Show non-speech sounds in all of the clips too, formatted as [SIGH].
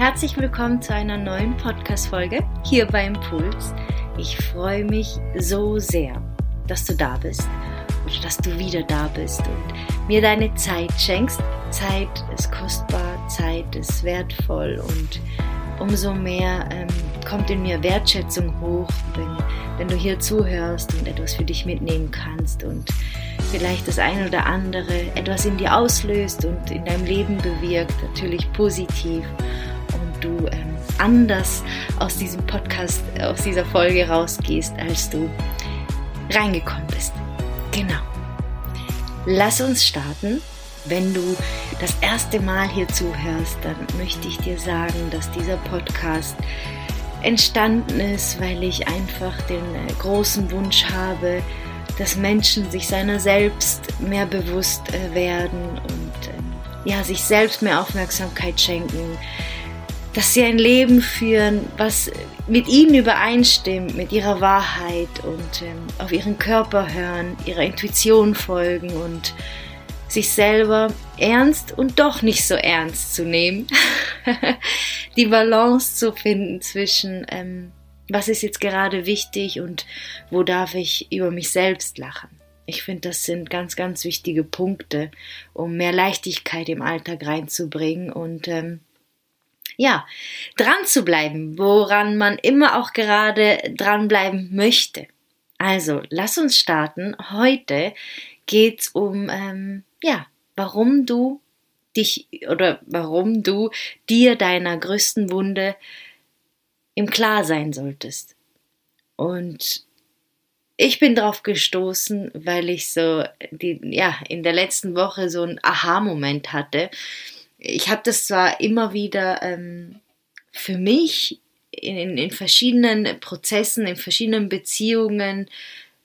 Herzlich willkommen zu einer neuen Podcast-Folge hier bei Impuls. Ich freue mich so sehr, dass du da bist oder dass du wieder da bist und mir deine Zeit schenkst. Zeit ist kostbar, Zeit ist wertvoll und umso mehr ähm, kommt in mir Wertschätzung hoch, wenn, wenn du hier zuhörst und etwas für dich mitnehmen kannst und vielleicht das eine oder andere etwas in dir auslöst und in deinem Leben bewirkt, natürlich positiv und du ähm, anders aus diesem Podcast, aus dieser Folge rausgehst, als du reingekommen bist. Genau. Lass uns starten wenn du das erste Mal hier zuhörst, dann möchte ich dir sagen, dass dieser Podcast entstanden ist, weil ich einfach den äh, großen Wunsch habe, dass Menschen sich seiner selbst mehr bewusst äh, werden und ähm, ja, sich selbst mehr Aufmerksamkeit schenken, dass sie ein Leben führen, was mit ihnen übereinstimmt, mit ihrer Wahrheit und ähm, auf ihren Körper hören, ihrer Intuition folgen und sich selber ernst und doch nicht so ernst zu nehmen. [LAUGHS] die Balance zu finden zwischen, ähm, was ist jetzt gerade wichtig und wo darf ich über mich selbst lachen. Ich finde, das sind ganz, ganz wichtige Punkte, um mehr Leichtigkeit im Alltag reinzubringen und ähm, ja, dran zu bleiben, woran man immer auch gerade dranbleiben möchte. Also, lass uns starten. Heute geht's um ähm, ja, warum du dich oder warum du dir deiner größten Wunde im Klar sein solltest. Und ich bin drauf gestoßen, weil ich so die, ja, in der letzten Woche so einen Aha-Moment hatte. Ich habe das zwar immer wieder ähm, für mich in, in verschiedenen Prozessen, in verschiedenen Beziehungen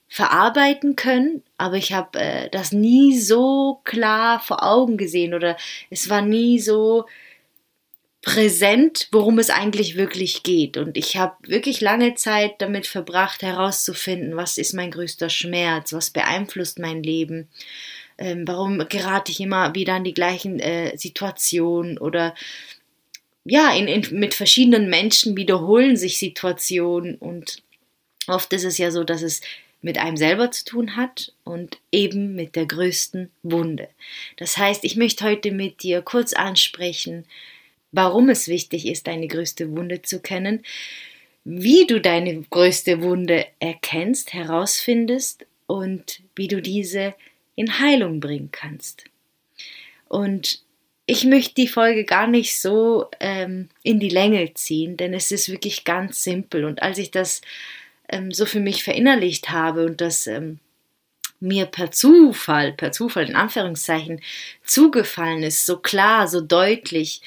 verarbeiten können, aber ich habe äh, das nie so klar vor Augen gesehen oder es war nie so präsent, worum es eigentlich wirklich geht. Und ich habe wirklich lange Zeit damit verbracht, herauszufinden, was ist mein größter Schmerz, was beeinflusst mein Leben, ähm, warum gerate ich immer wieder an die gleichen äh, Situationen oder ja, in, in, mit verschiedenen Menschen wiederholen sich Situationen und oft ist es ja so, dass es mit einem selber zu tun hat und eben mit der größten Wunde. Das heißt, ich möchte heute mit dir kurz ansprechen, warum es wichtig ist, deine größte Wunde zu kennen, wie du deine größte Wunde erkennst, herausfindest und wie du diese in Heilung bringen kannst. Und ich möchte die Folge gar nicht so ähm, in die Länge ziehen, denn es ist wirklich ganz simpel. Und als ich das ähm, so für mich verinnerlicht habe und das ähm, mir per Zufall, per Zufall in Anführungszeichen, zugefallen ist, so klar, so deutlich,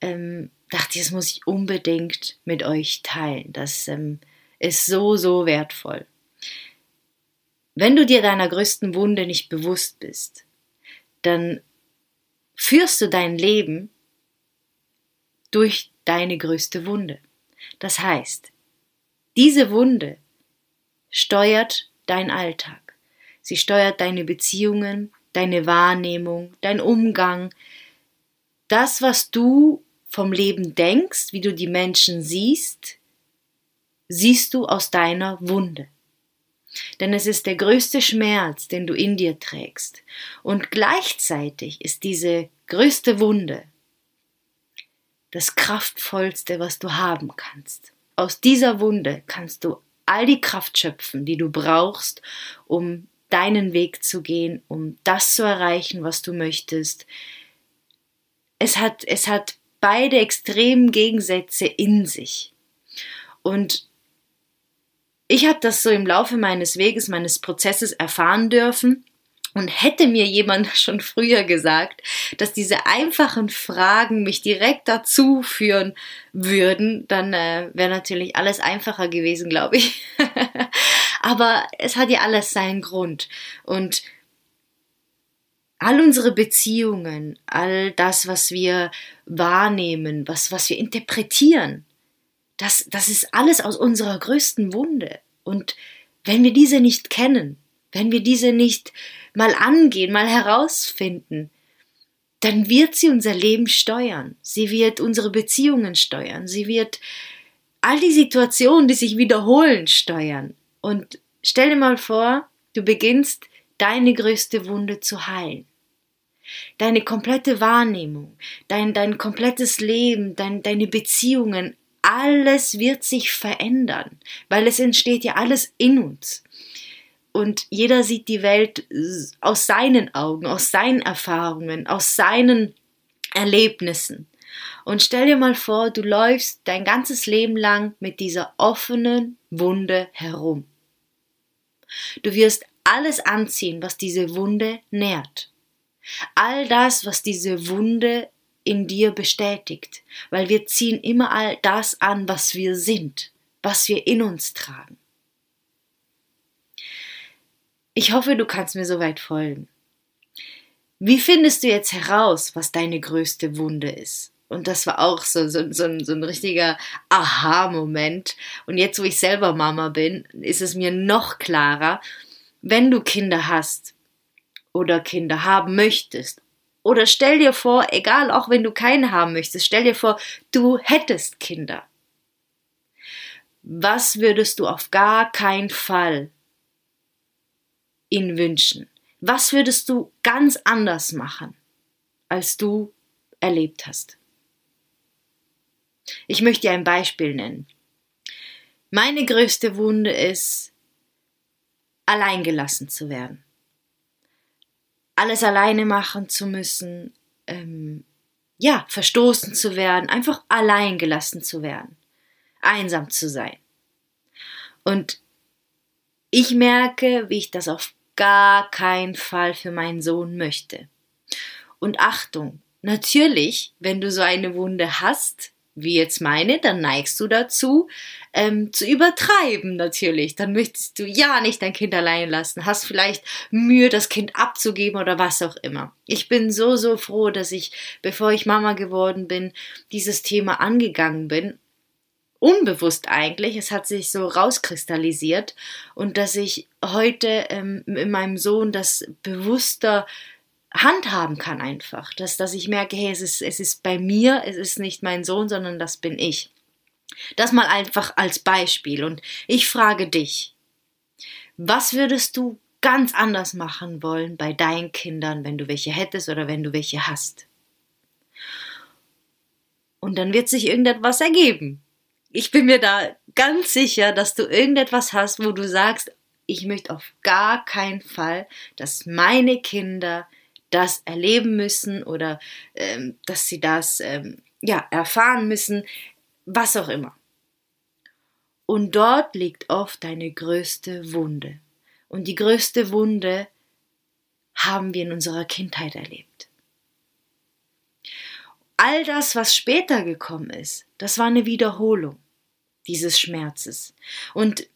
ähm, dachte ich, das muss ich unbedingt mit euch teilen. Das ähm, ist so, so wertvoll. Wenn du dir deiner größten Wunde nicht bewusst bist, dann führst du dein Leben durch deine größte Wunde. Das heißt, diese Wunde steuert dein Alltag. Sie steuert deine Beziehungen, deine Wahrnehmung, dein Umgang, das, was du vom Leben denkst, wie du die Menschen siehst, siehst du aus deiner Wunde. Denn es ist der größte Schmerz, den du in dir trägst. Und gleichzeitig ist diese größte Wunde das kraftvollste, was du haben kannst. Aus dieser Wunde kannst du all die Kraft schöpfen, die du brauchst, um deinen Weg zu gehen, um das zu erreichen, was du möchtest. Es hat, es hat beide extremen Gegensätze in sich. Und ich habe das so im Laufe meines Weges, meines Prozesses erfahren dürfen. Und hätte mir jemand [LAUGHS] schon früher gesagt, dass diese einfachen Fragen mich direkt dazu führen würden, dann äh, wäre natürlich alles einfacher gewesen, glaube ich. [LAUGHS] Aber es hat ja alles seinen Grund. Und all unsere Beziehungen, all das, was wir wahrnehmen, was, was wir interpretieren, das, das ist alles aus unserer größten Wunde. Und wenn wir diese nicht kennen, wenn wir diese nicht mal angehen, mal herausfinden, dann wird sie unser Leben steuern. Sie wird unsere Beziehungen steuern. Sie wird all die Situationen, die sich wiederholen, steuern. Und stell dir mal vor, du beginnst deine größte Wunde zu heilen. Deine komplette Wahrnehmung, dein, dein komplettes Leben, dein, deine Beziehungen, alles wird sich verändern, weil es entsteht ja alles in uns. Und jeder sieht die Welt aus seinen Augen, aus seinen Erfahrungen, aus seinen Erlebnissen. Und stell dir mal vor, du läufst dein ganzes Leben lang mit dieser offenen Wunde herum. Du wirst alles anziehen, was diese Wunde nährt. All das, was diese Wunde in dir bestätigt, weil wir ziehen immer all das an, was wir sind, was wir in uns tragen. Ich hoffe, du kannst mir soweit folgen. Wie findest du jetzt heraus, was deine größte Wunde ist? Und das war auch so, so, so, ein, so ein richtiger Aha-Moment. Und jetzt, wo ich selber Mama bin, ist es mir noch klarer, wenn du Kinder hast oder Kinder haben möchtest oder stell dir vor, egal auch wenn du keine haben möchtest, stell dir vor, du hättest Kinder. Was würdest du auf gar keinen Fall ihnen wünschen? Was würdest du ganz anders machen, als du erlebt hast? Ich möchte dir ein Beispiel nennen. Meine größte Wunde ist, alleingelassen zu werden alles alleine machen zu müssen, ähm, ja, verstoßen zu werden, einfach allein gelassen zu werden, einsam zu sein. Und ich merke, wie ich das auf gar keinen Fall für meinen Sohn möchte. Und Achtung, natürlich, wenn du so eine Wunde hast, wie jetzt meine, dann neigst du dazu, ähm, zu übertreiben natürlich. Dann möchtest du ja nicht dein Kind allein lassen, hast vielleicht Mühe, das Kind abzugeben oder was auch immer. Ich bin so, so froh, dass ich, bevor ich Mama geworden bin, dieses Thema angegangen bin. Unbewusst eigentlich, es hat sich so rauskristallisiert und dass ich heute ähm, in meinem Sohn das bewusster handhaben kann einfach, dass, dass ich merke, hey, es ist, es ist bei mir, es ist nicht mein Sohn, sondern das bin ich. Das mal einfach als Beispiel. Und ich frage dich, was würdest du ganz anders machen wollen bei deinen Kindern, wenn du welche hättest oder wenn du welche hast? Und dann wird sich irgendetwas ergeben. Ich bin mir da ganz sicher, dass du irgendetwas hast, wo du sagst, ich möchte auf gar keinen Fall, dass meine Kinder das erleben müssen oder ähm, dass sie das ähm, ja, erfahren müssen, was auch immer. Und dort liegt oft deine größte Wunde. Und die größte Wunde haben wir in unserer Kindheit erlebt. All das, was später gekommen ist, das war eine Wiederholung dieses Schmerzes. Und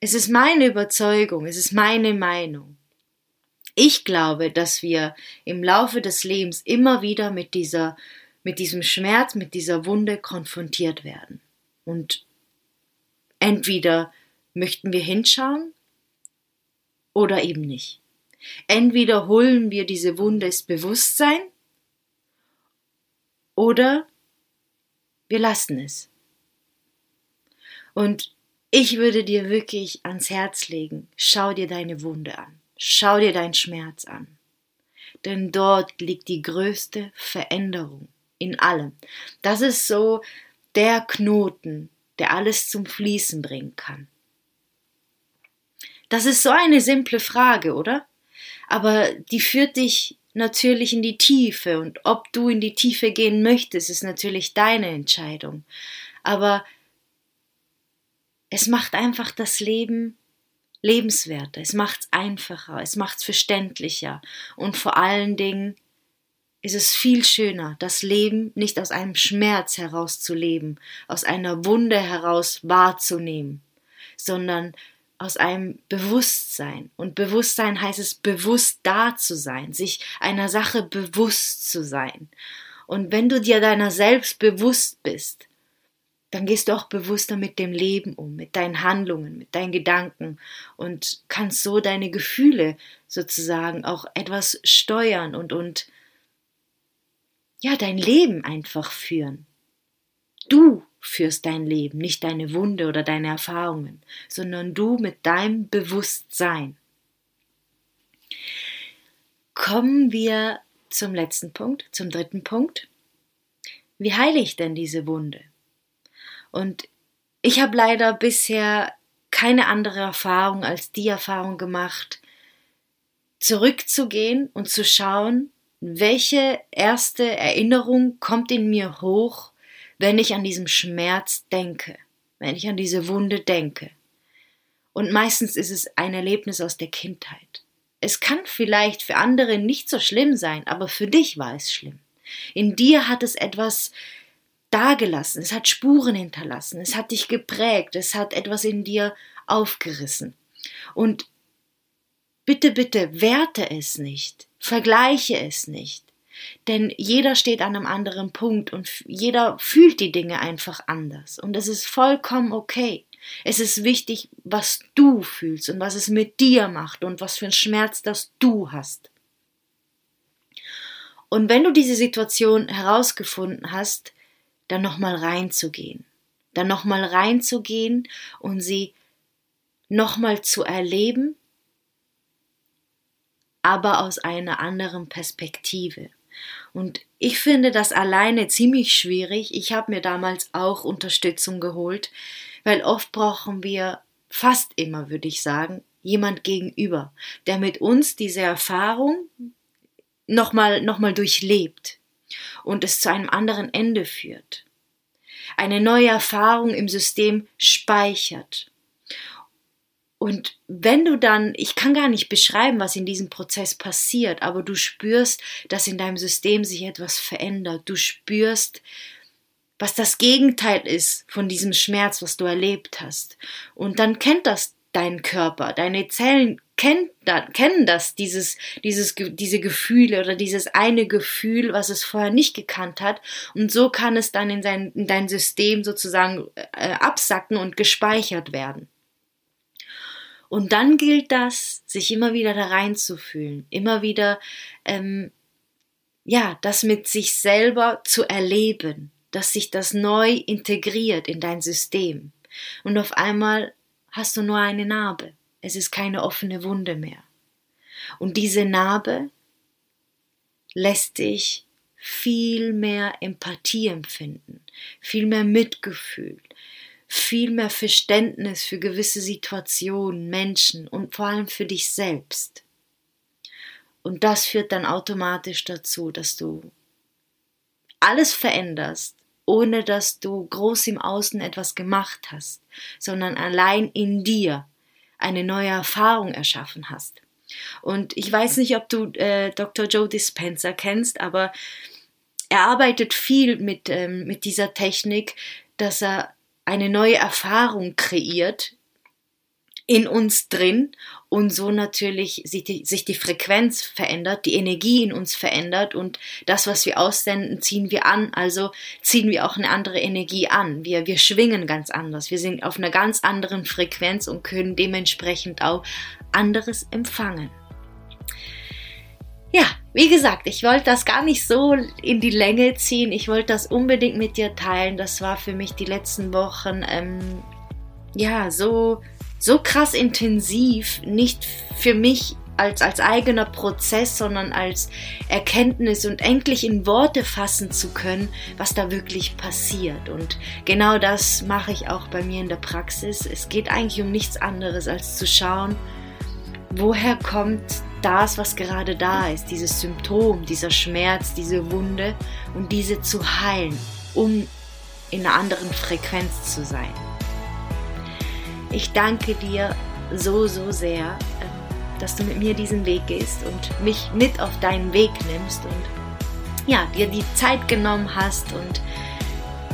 es ist meine Überzeugung, es ist meine Meinung, ich glaube, dass wir im Laufe des Lebens immer wieder mit dieser, mit diesem Schmerz, mit dieser Wunde konfrontiert werden. Und entweder möchten wir hinschauen oder eben nicht. Entweder holen wir diese Wunde ins Bewusstsein oder wir lassen es. Und ich würde dir wirklich ans Herz legen, schau dir deine Wunde an. Schau dir deinen Schmerz an. Denn dort liegt die größte Veränderung in allem. Das ist so der Knoten, der alles zum Fließen bringen kann. Das ist so eine simple Frage, oder? Aber die führt dich natürlich in die Tiefe und ob du in die Tiefe gehen möchtest, ist natürlich deine Entscheidung. Aber es macht einfach das Leben lebenswerter, es macht es einfacher, es macht es verständlicher und vor allen Dingen ist es viel schöner, das Leben nicht aus einem Schmerz heraus zu leben, aus einer Wunde heraus wahrzunehmen, sondern aus einem Bewusstsein. Und Bewusstsein heißt es, bewusst da zu sein, sich einer Sache bewusst zu sein. Und wenn du dir deiner selbst bewusst bist, dann gehst du auch bewusster mit dem Leben um, mit deinen Handlungen, mit deinen Gedanken und kannst so deine Gefühle sozusagen auch etwas steuern und, und ja, dein Leben einfach führen. Du führst dein Leben, nicht deine Wunde oder deine Erfahrungen, sondern du mit deinem Bewusstsein. Kommen wir zum letzten Punkt, zum dritten Punkt. Wie heile ich denn diese Wunde? Und ich habe leider bisher keine andere Erfahrung als die Erfahrung gemacht, zurückzugehen und zu schauen, welche erste Erinnerung kommt in mir hoch, wenn ich an diesen Schmerz denke, wenn ich an diese Wunde denke. Und meistens ist es ein Erlebnis aus der Kindheit. Es kann vielleicht für andere nicht so schlimm sein, aber für dich war es schlimm. In dir hat es etwas dagelassen, es hat Spuren hinterlassen, es hat dich geprägt, es hat etwas in dir aufgerissen. Und bitte, bitte, werte es nicht, vergleiche es nicht. Denn jeder steht an einem anderen Punkt und jeder fühlt die Dinge einfach anders. Und es ist vollkommen okay. Es ist wichtig, was du fühlst und was es mit dir macht und was für einen Schmerz das du hast. Und wenn du diese Situation herausgefunden hast, dann nochmal reinzugehen. Dann nochmal reinzugehen und sie nochmal zu erleben, aber aus einer anderen Perspektive. Und ich finde das alleine ziemlich schwierig. Ich habe mir damals auch Unterstützung geholt, weil oft brauchen wir, fast immer würde ich sagen, jemand gegenüber, der mit uns diese Erfahrung nochmal noch mal durchlebt und es zu einem anderen Ende führt. Eine neue Erfahrung im System speichert und wenn du dann, ich kann gar nicht beschreiben, was in diesem Prozess passiert, aber du spürst, dass in deinem System sich etwas verändert. Du spürst, was das Gegenteil ist von diesem Schmerz, was du erlebt hast. Und dann kennt das dein Körper, deine Zellen kennt kennen das, dieses, dieses, diese Gefühle oder dieses eine Gefühl, was es vorher nicht gekannt hat. Und so kann es dann in, sein, in dein System sozusagen äh, absacken und gespeichert werden. Und dann gilt das, sich immer wieder da reinzufühlen, immer wieder, ähm, ja, das mit sich selber zu erleben, dass sich das neu integriert in dein System. Und auf einmal hast du nur eine Narbe. Es ist keine offene Wunde mehr. Und diese Narbe lässt dich viel mehr Empathie empfinden, viel mehr Mitgefühl, viel mehr Verständnis für gewisse Situationen, Menschen und vor allem für dich selbst. Und das führt dann automatisch dazu, dass du alles veränderst, ohne dass du groß im Außen etwas gemacht hast, sondern allein in dir eine neue Erfahrung erschaffen hast. Und ich weiß nicht, ob du äh, Dr. Joe Dispenza kennst, aber er arbeitet viel mit, ähm, mit dieser Technik, dass er eine neue Erfahrung kreiert in uns drin und so natürlich sich die, sich die Frequenz verändert, die Energie in uns verändert und das, was wir aussenden, ziehen wir an, also ziehen wir auch eine andere Energie an. Wir, wir schwingen ganz anders, wir sind auf einer ganz anderen Frequenz und können dementsprechend auch anderes empfangen. Ja, wie gesagt, ich wollte das gar nicht so in die Länge ziehen. Ich wollte das unbedingt mit dir teilen. Das war für mich die letzten Wochen ähm, ja so so krass intensiv. Nicht für mich als als eigener Prozess, sondern als Erkenntnis und endlich in Worte fassen zu können, was da wirklich passiert. Und genau das mache ich auch bei mir in der Praxis. Es geht eigentlich um nichts anderes als zu schauen, woher kommt das, was gerade da ist, dieses Symptom, dieser Schmerz, diese Wunde und diese zu heilen, um in einer anderen Frequenz zu sein. Ich danke dir so, so sehr, ähm, dass du mit mir diesen Weg gehst und mich mit auf deinen Weg nimmst und ja, dir die Zeit genommen hast und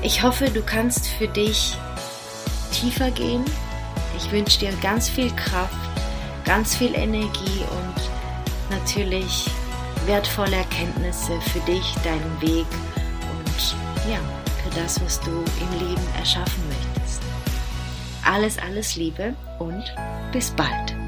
ich hoffe, du kannst für dich tiefer gehen. Ich wünsche dir ganz viel Kraft, ganz viel Energie und natürlich wertvolle Erkenntnisse für dich, deinen Weg und ja, für das, was du im Leben erschaffen möchtest. Alles, alles Liebe und bis bald.